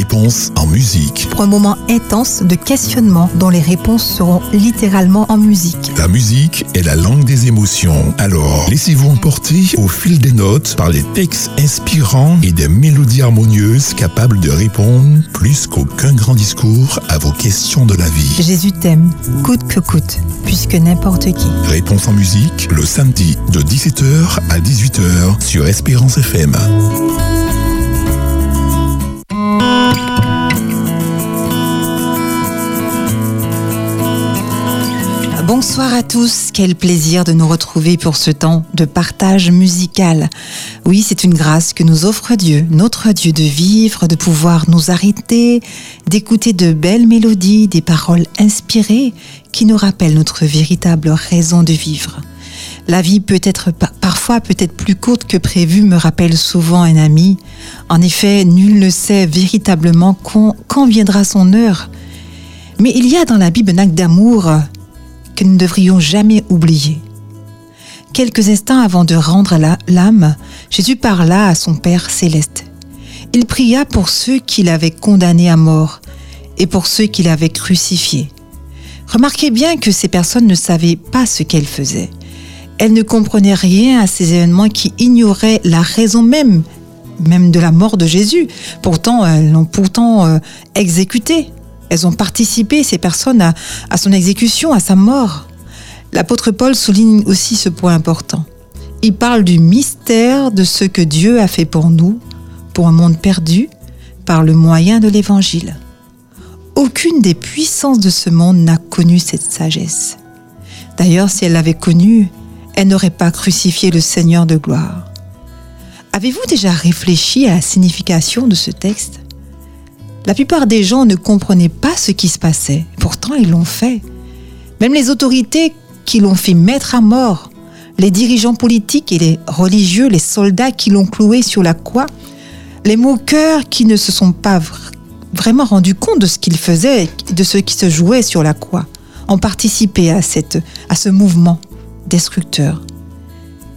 Réponse en musique. Pour un moment intense de questionnement dont les réponses seront littéralement en musique. La musique est la langue des émotions. Alors, laissez-vous emporter au fil des notes par les textes inspirants et des mélodies harmonieuses capables de répondre plus qu'aucun grand discours à vos questions de la vie. Jésus t'aime, coûte que coûte, puisque n'importe qui. Réponse en musique, le samedi de 17h à 18h sur Espérance FM. Bonsoir à tous, quel plaisir de nous retrouver pour ce temps de partage musical. Oui, c'est une grâce que nous offre Dieu, notre Dieu, de vivre, de pouvoir nous arrêter, d'écouter de belles mélodies, des paroles inspirées qui nous rappellent notre véritable raison de vivre. La vie peut être parfois peut-être plus courte que prévu, me rappelle souvent un ami. En effet, nul ne sait véritablement quand, quand viendra son heure. Mais il y a dans la Bible un acte d'amour que nous ne devrions jamais oublier. Quelques instants avant de rendre l'âme, Jésus parla à son Père céleste. Il pria pour ceux qu'il avait condamnés à mort et pour ceux qu'il avait crucifiés. Remarquez bien que ces personnes ne savaient pas ce qu'elles faisaient. Elles ne comprenaient rien à ces événements qui ignoraient la raison même, même de la mort de Jésus. Pourtant, elles l'ont pourtant euh, exécuté. Elles ont participé, ces personnes, à, son exécution, à sa mort. L'apôtre Paul souligne aussi ce point important. Il parle du mystère de ce que Dieu a fait pour nous, pour un monde perdu, par le moyen de l'Évangile. Aucune des puissances de ce monde n'a connu cette sagesse. D'ailleurs, si elle l'avait connue, elle n'aurait pas crucifié le Seigneur de gloire. Avez-vous déjà réfléchi à la signification de ce texte? La plupart des gens ne comprenaient pas ce qui se passait. Pourtant, ils l'ont fait. Même les autorités qui l'ont fait mettre à mort, les dirigeants politiques et les religieux, les soldats qui l'ont cloué sur la croix, les moqueurs qui ne se sont pas vraiment rendus compte de ce qu'ils faisaient, de ce qui se jouait sur la croix, ont participé à, cette, à ce mouvement destructeur.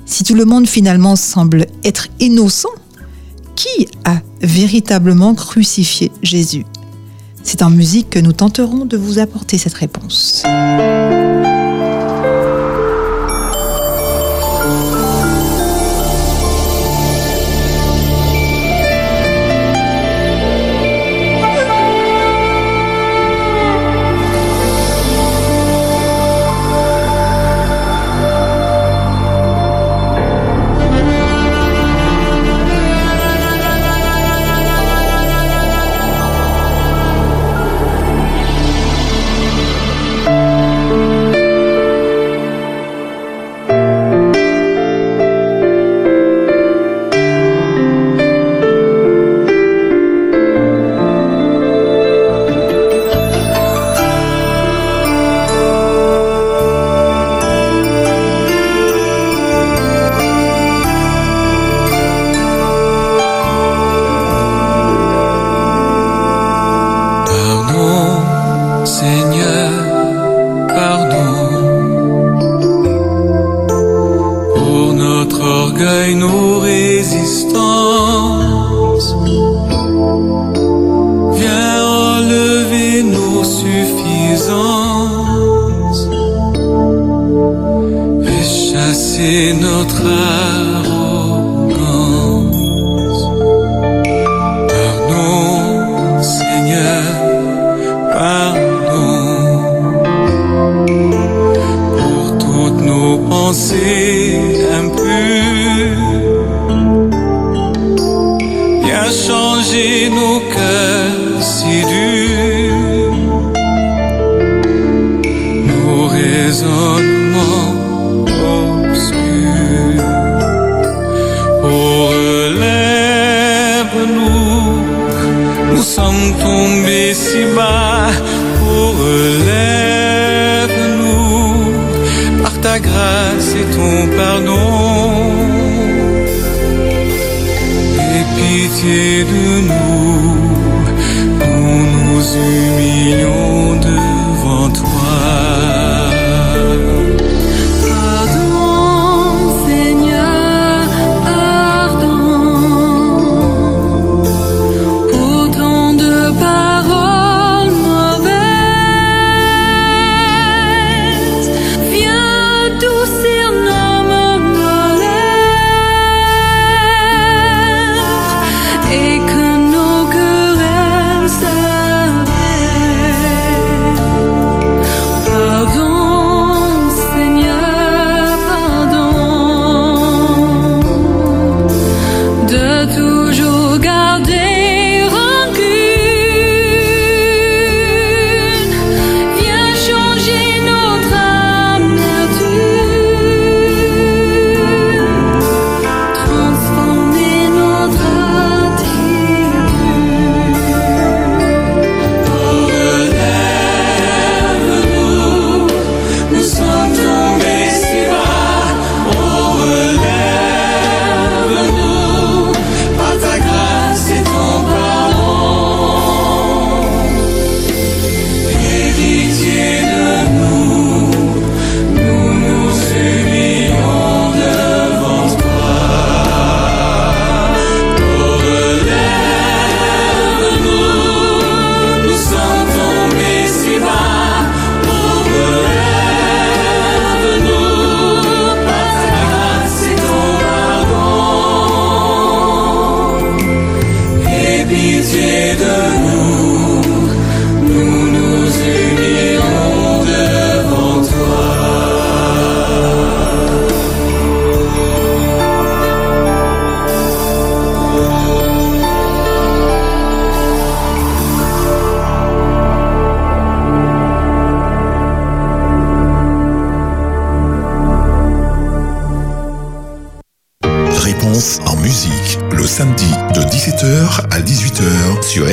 Si tout le monde finalement semble être innocent, qui a véritablement crucifié Jésus? C'est en musique que nous tenterons de vous apporter cette réponse.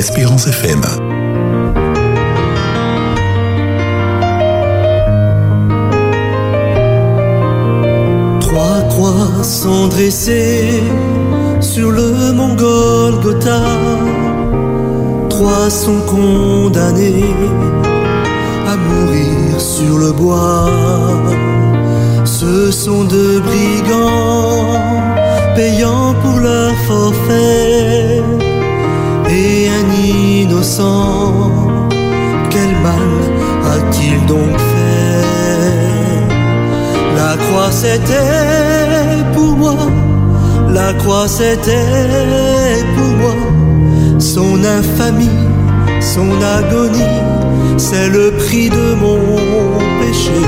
Espérance FM. Trois croix sont dressées sur le mont Golgotha. Trois sont condamnés c'était pour moi. Son infamie, son agonie, c'est le prix de mon péché.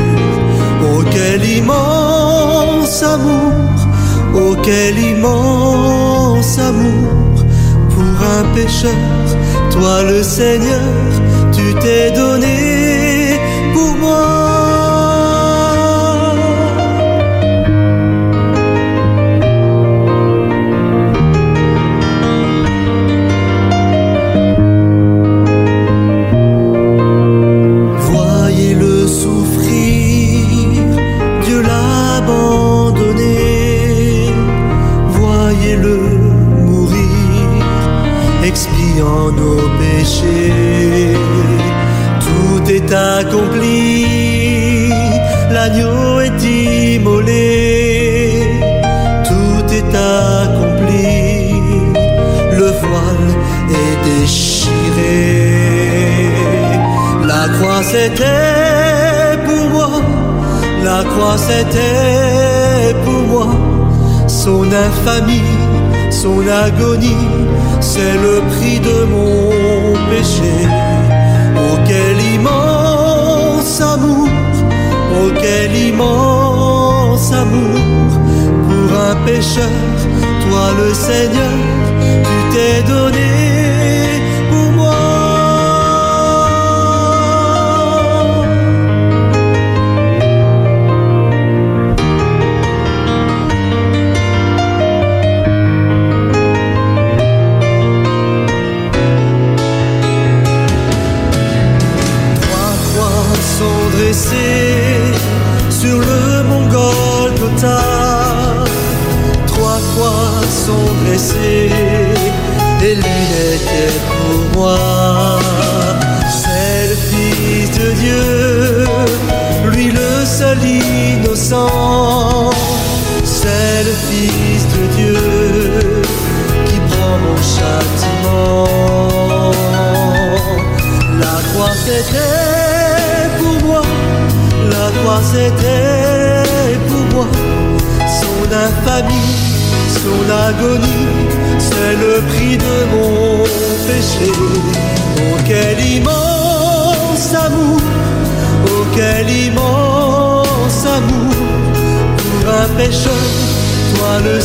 Oh quel immense amour, oh quel immense amour un pécheur, toi le Seigneur, tu t'es donné c'est le prix de mon péché. Auquel immense amour, oh quel immense amour pour un pécheur, toi le Seigneur, tu t'es donné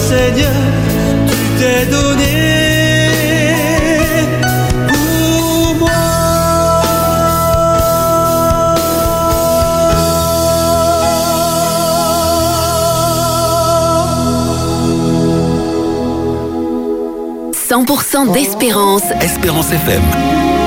Seigneur, tu t'es donné. 100% d'espérance. Espérance FM.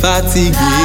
Fatigue.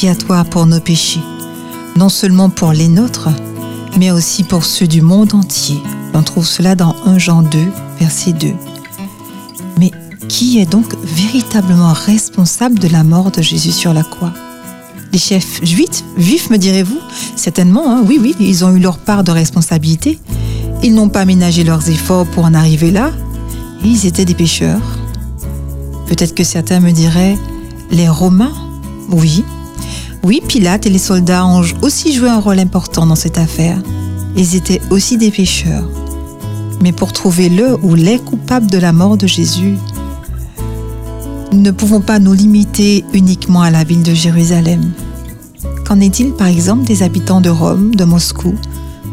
Victime expiatoire pour nos péchés, non seulement pour les nôtres, mais aussi pour ceux du monde entier. On trouve cela dans 1 Jean 2, verset 2. Mais qui est donc véritablement responsable de la mort de Jésus sur la croix? Les chefs juifs, juifs me direz-vous? Certainement, hein, oui, oui, ils ont eu leur part de responsabilité. Ils n'ont pas ménagé leurs efforts pour en arriver là, ils étaient des pécheurs. Peut-être que certains me diraient les Romains? Oui. Oui, Pilate et les soldats ont aussi joué un rôle important dans cette affaire. Ils étaient aussi des pécheurs. Mais pour trouver le ou les coupables de la mort de Jésus, nous ne pouvons pas nous limiter uniquement à la ville de Jérusalem. Qu'en est-il par exemple des habitants de Rome, de Moscou,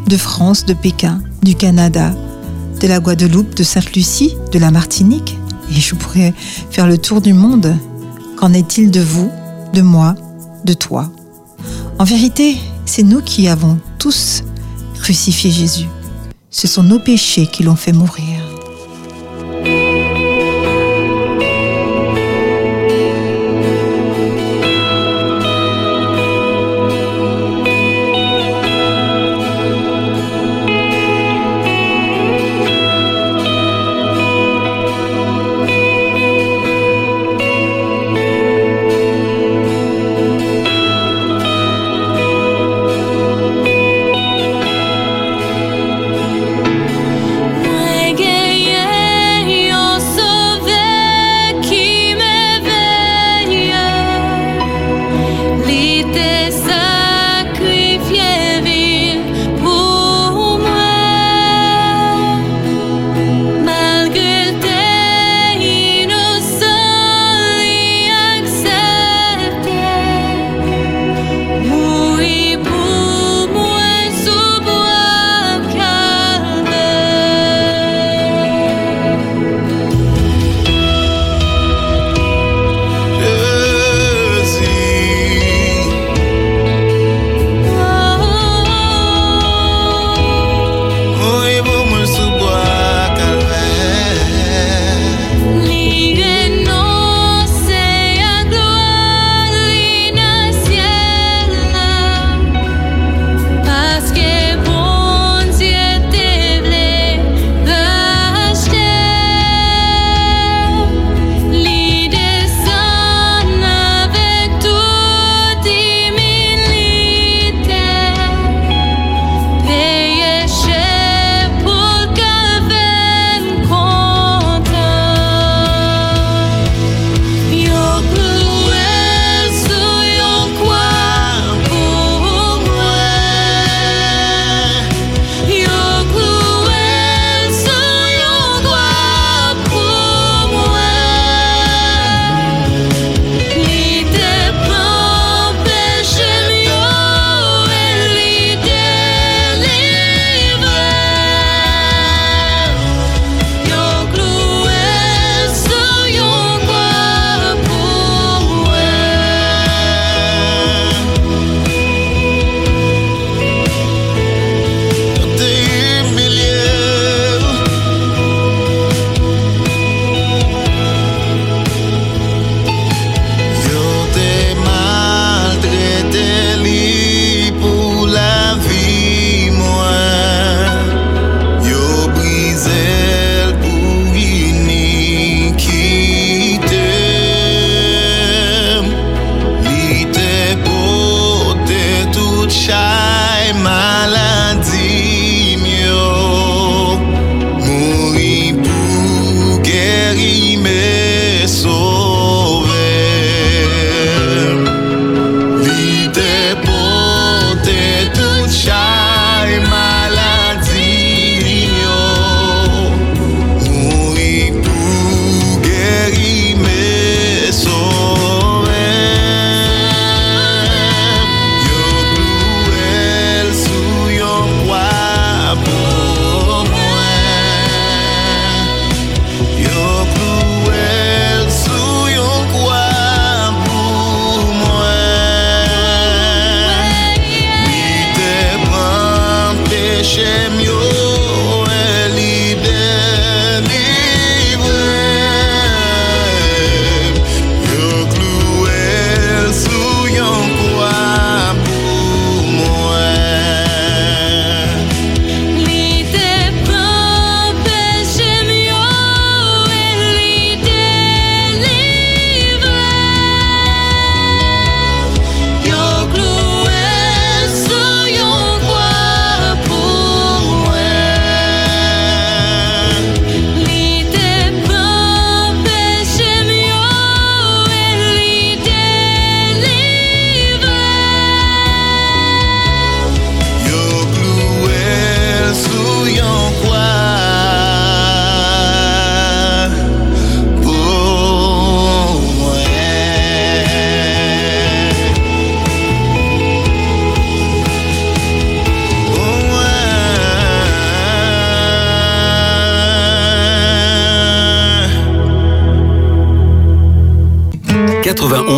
de France, de Pékin, du Canada, de la Guadeloupe, de Sainte-Lucie, de la Martinique? Et je pourrais faire le tour du monde. Qu'en est-il de vous, de moi, de toi En vérité, c'est nous qui avons tous crucifié Jésus. Ce sont nos péchés qui l'ont fait mourir.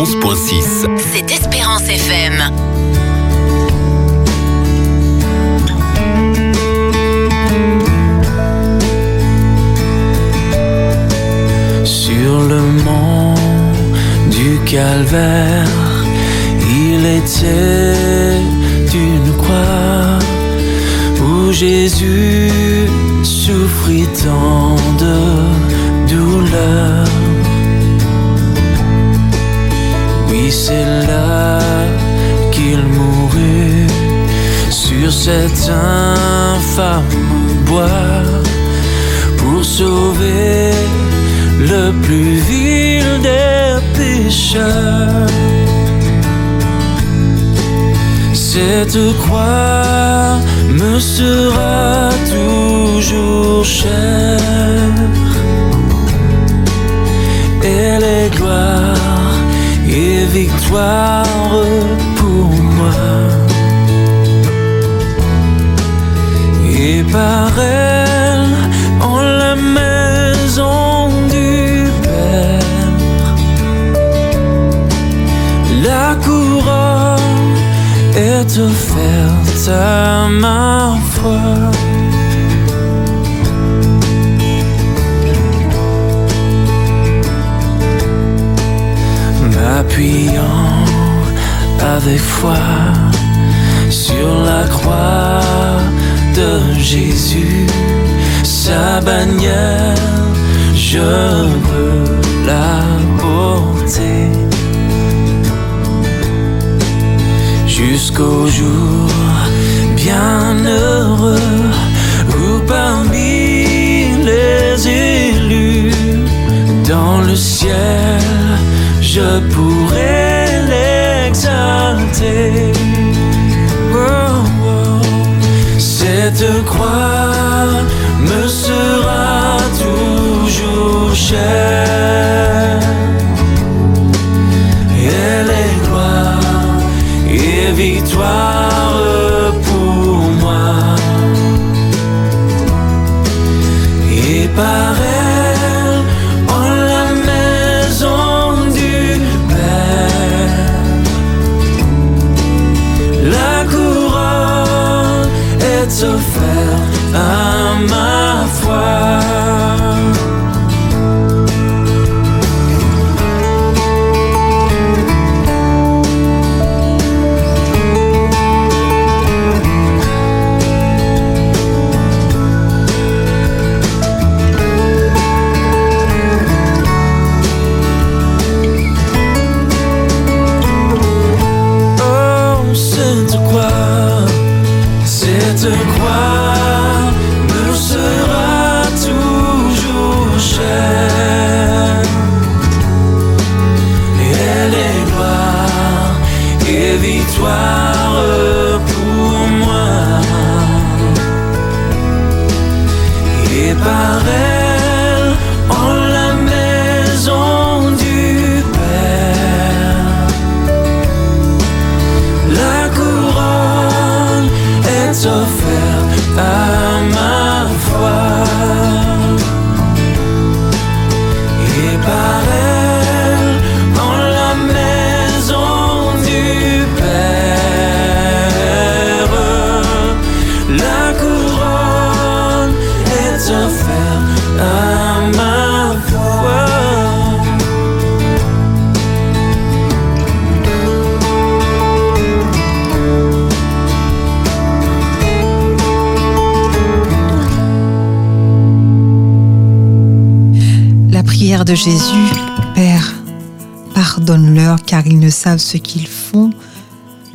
91.6. C'est Espérance FM. Sur le mont du calvaire, il était une croix où Jésus souffrit tant de douleur. Oui, c'est là qu'il mourut sur cet infâme bois pour sauver le plus vil des pécheurs. Cette croix me sera toujours chère. Elle est gloire pour moi. Et par elle, en la maison du Père, la couronne est offerte à ma foi. Foi sur la croix de Jésus, sa bannière, je veux la porter jusqu'au jour bien heureux où parmi les élus dans le ciel je pourrai l'exalter. Oh, oh. Cette croix me sera toujours chère. Cette croix De Jésus, Père, pardonne-leur car ils ne savent ce qu'ils font,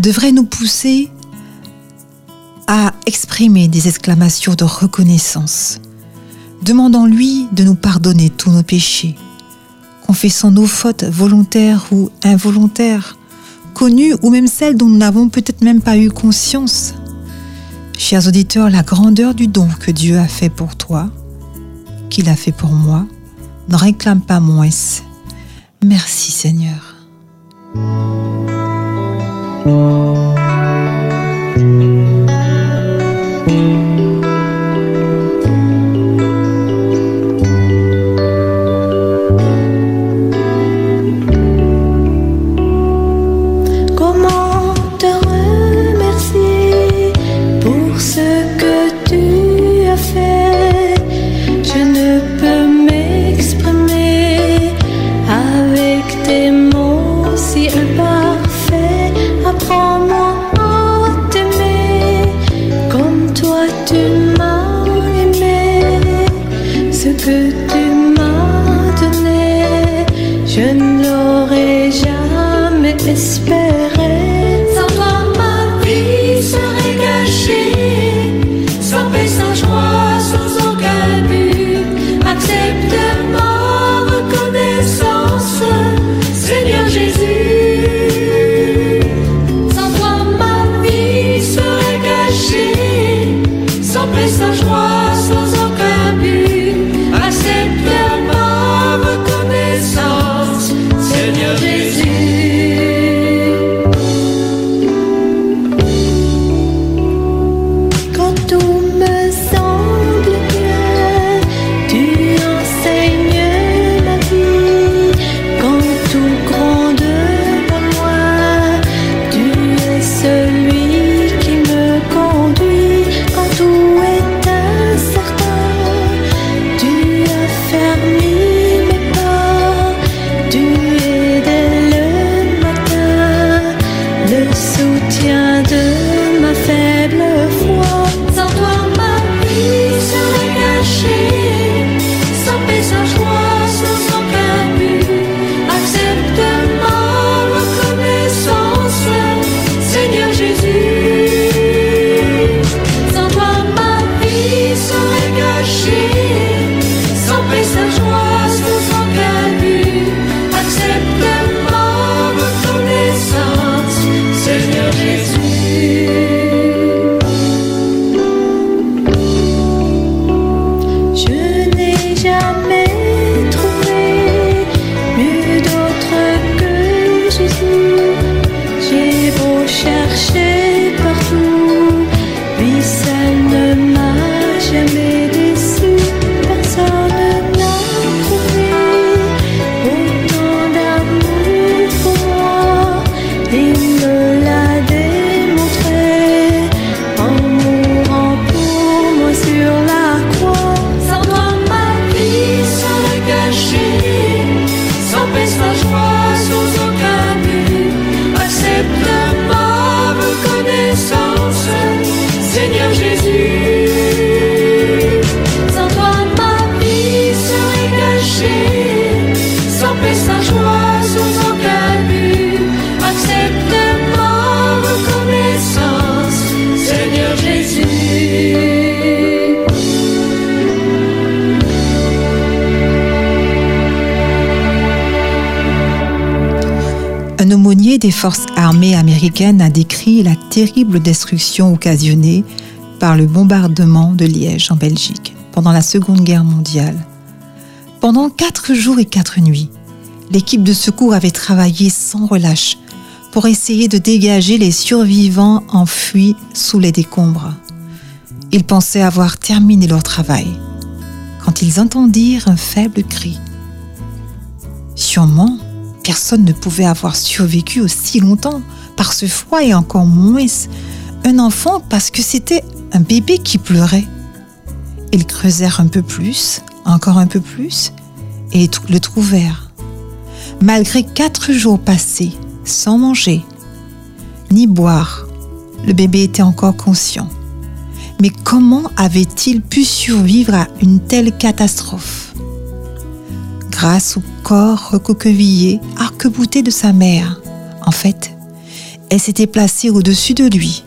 devrait nous pousser à exprimer des exclamations de reconnaissance. Demandons-lui de nous pardonner tous nos péchés. Confessons nos fautes volontaires ou involontaires, connues ou même celles dont nous n'avons peut-être même pas eu conscience. Chers auditeurs, la grandeur du don que Dieu a fait pour toi, qu'il a fait pour moi, ne réclame pas moins. Merci Seigneur. Des forces armées américaines a décrit la terrible destruction occasionnée par le bombardement de Liège en Belgique pendant la Seconde Guerre mondiale. Pendant quatre jours et quatre nuits, l'équipe de secours avait travaillé sans relâche pour essayer de dégager les survivants enfuis sous les décombres. Ils pensaient avoir terminé leur travail quand ils entendirent un faible cri. Sûrement, Personne ne pouvait avoir survécu aussi longtemps par ce froid et encore moins un enfant parce que c'était un bébé qui pleurait. Ils creusèrent un peu plus, encore un peu plus, et le trouvèrent. Malgré quatre jours passés sans manger ni boire, le bébé était encore conscient. Mais comment avait-il pu survivre à une telle catastrophe? Grâce au corps recoquevillé, arc-bouté de sa mère. En fait, elle s'était placée au-dessus de lui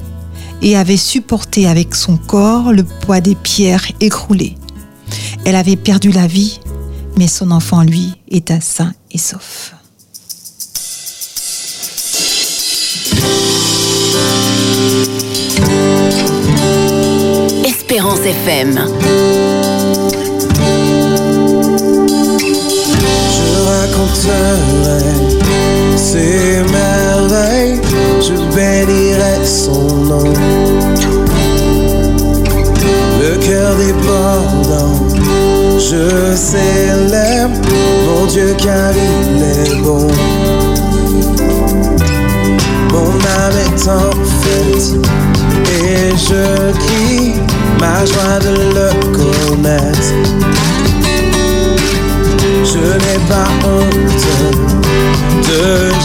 et avait supporté avec son corps le poids des pierres écroulées. Elle avait perdu la vie, mais son enfant, lui, était sain et sauf. Espérance FM. Ses merveilles, je bénirai son nom. Le cœur débordant, je célèbre mon Dieu car il est bon. Mon âme est en fête et je crie ma joie de le connaître je n'ai pas honte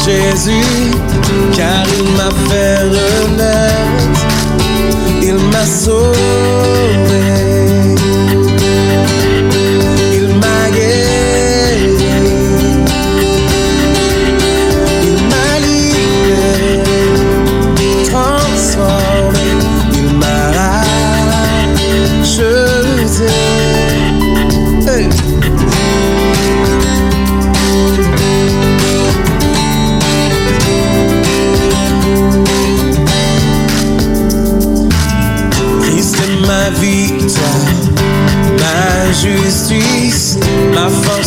Jésus, car il m'a fait renaître, il m'a sauvé.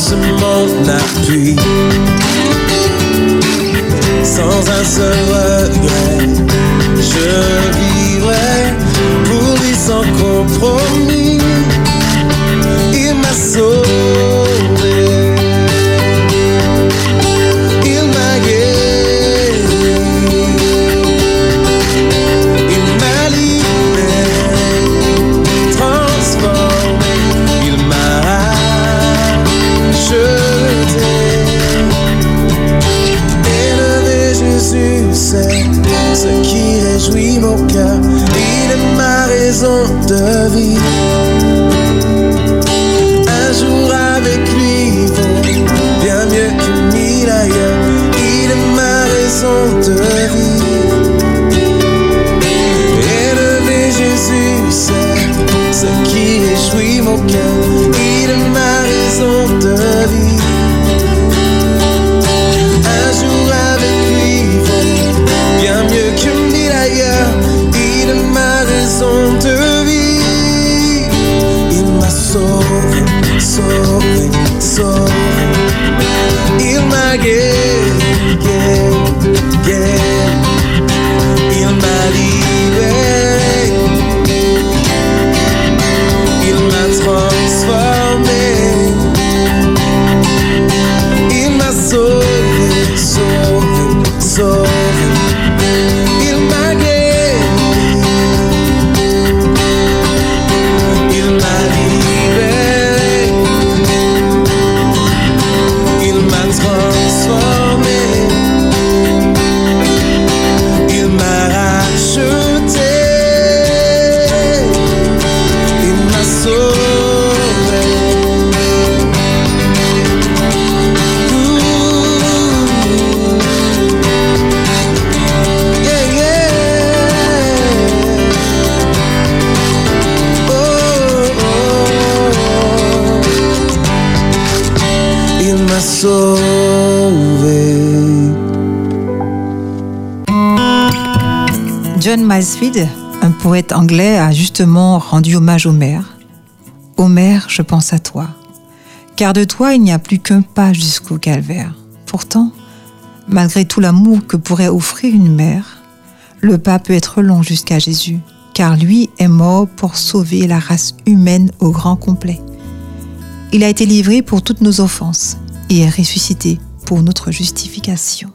largement appris Sans un seul regret, je Un poète anglais, a justement rendu hommage au maire. Ô mère, je pense à toi, car de toi il n'y a plus qu'un pas jusqu'au calvaire. Pourtant, malgré tout l'amour que pourrait offrir une mère, le pas peut être long jusqu'à Jésus, car lui est mort pour sauver la race humaine au grand complet. Il a été livré pour toutes nos offenses et est ressuscité pour notre justification.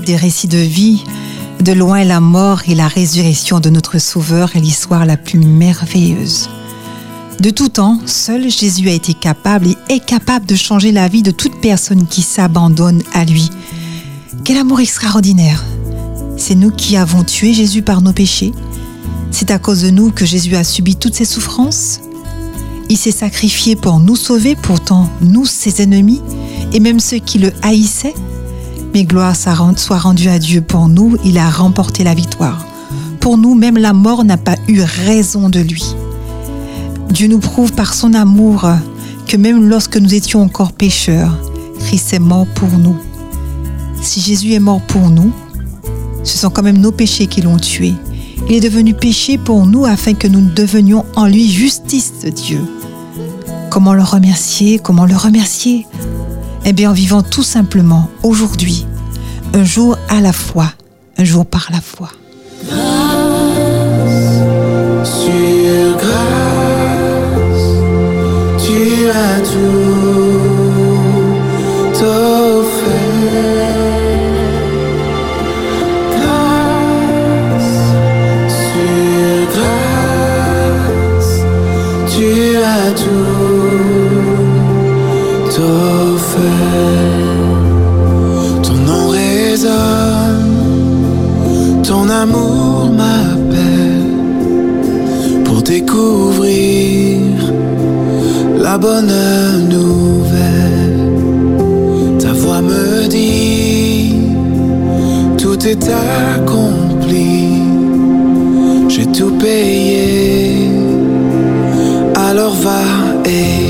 Des récits de vie, de loin la mort et la résurrection de notre Sauveur est l'histoire la plus merveilleuse. De tout temps, seul Jésus a été capable et est capable de changer la vie de toute personne qui s'abandonne à lui. Quel amour extraordinaire C'est nous qui avons tué Jésus par nos péchés. C'est à cause de nous que Jésus a subi toutes ces souffrances. Il s'est sacrifié pour nous sauver, pourtant nous, ses ennemis, et même ceux qui le haïssaient. Mais gloire soit rendue à Dieu pour nous, il a remporté la victoire. Pour nous, même la mort n'a pas eu raison de lui. Dieu nous prouve par son amour que même lorsque nous étions encore pécheurs, Christ est mort pour nous. Si Jésus est mort pour nous, ce sont quand même nos péchés qui l'ont tué. Il est devenu péché pour nous afin que nous devenions en lui justice de Dieu. Comment le remercier Comment le remercier? Eh bien en vivant tout simplement aujourd'hui, un jour à la fois, un jour par la foi. Ton amour m'appelle pour découvrir la bonne nouvelle. Ta voix me dit, tout est accompli, j'ai tout payé, alors va et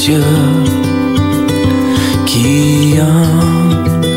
Dieu qui un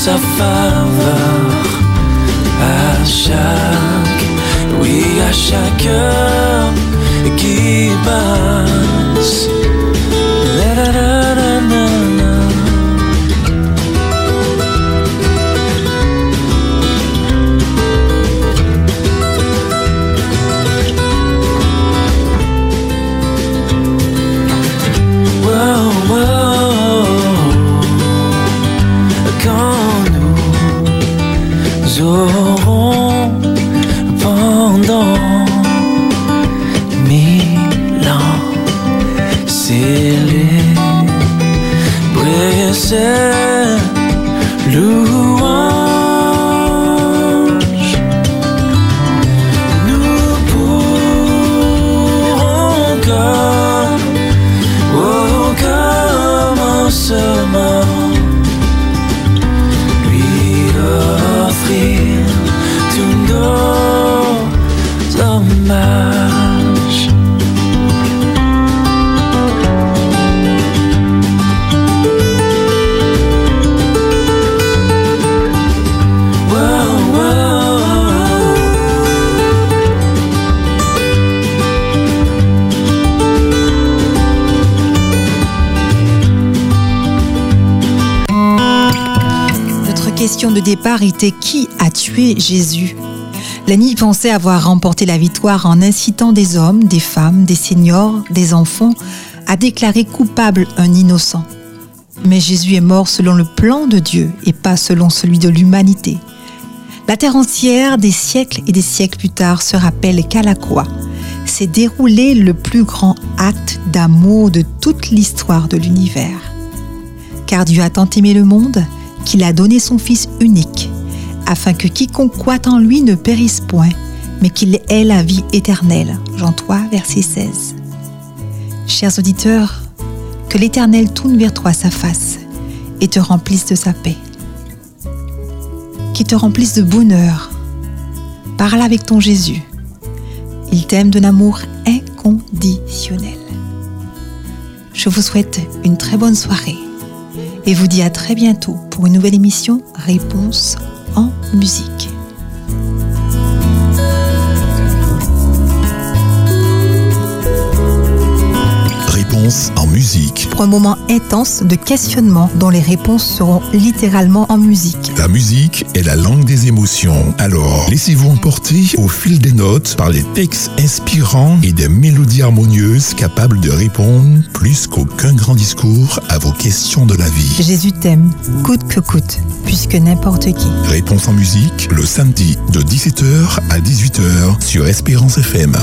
sa faveur à chaque, oui, à chaque heure qui passe. Question de départ était qui a tué Jésus? Lenny pensait avoir remporté la victoire en incitant des hommes, des femmes, des seniors, des enfants à déclarer coupable un innocent. Mais Jésus est mort selon le plan de Dieu et pas selon celui de l'humanité. La terre entière, des siècles et des siècles plus tard, se rappelle qu'à la croix s'est déroulé le plus grand acte d'amour de toute l'histoire de l'univers. Car Dieu a tant aimé le monde qu'il a donné son Fils unique, afin que quiconque croit en lui ne périsse point, mais qu'il ait la vie éternelle. Jean 3, verset 16. Chers auditeurs, que l'Éternel tourne vers toi sa face et te remplisse de sa paix. Qu'il te remplisse de bonheur. Parle avec ton Jésus. Il t'aime d'un amour inconditionnel. Je vous souhaite une très bonne soirée et vous dis à très bientôt pour une nouvelle émission Réponse en musique. En musique. Pour un moment intense de questionnement dont les réponses seront littéralement en musique. La musique est la langue des émotions. Alors, laissez-vous emporter au fil des notes par les textes inspirants et des mélodies harmonieuses capables de répondre plus qu'aucun grand discours à vos questions de la vie. Jésus t'aime, coûte que coûte, puisque n'importe qui. Réponse en musique le samedi de 17h à 18h sur Espérance FM.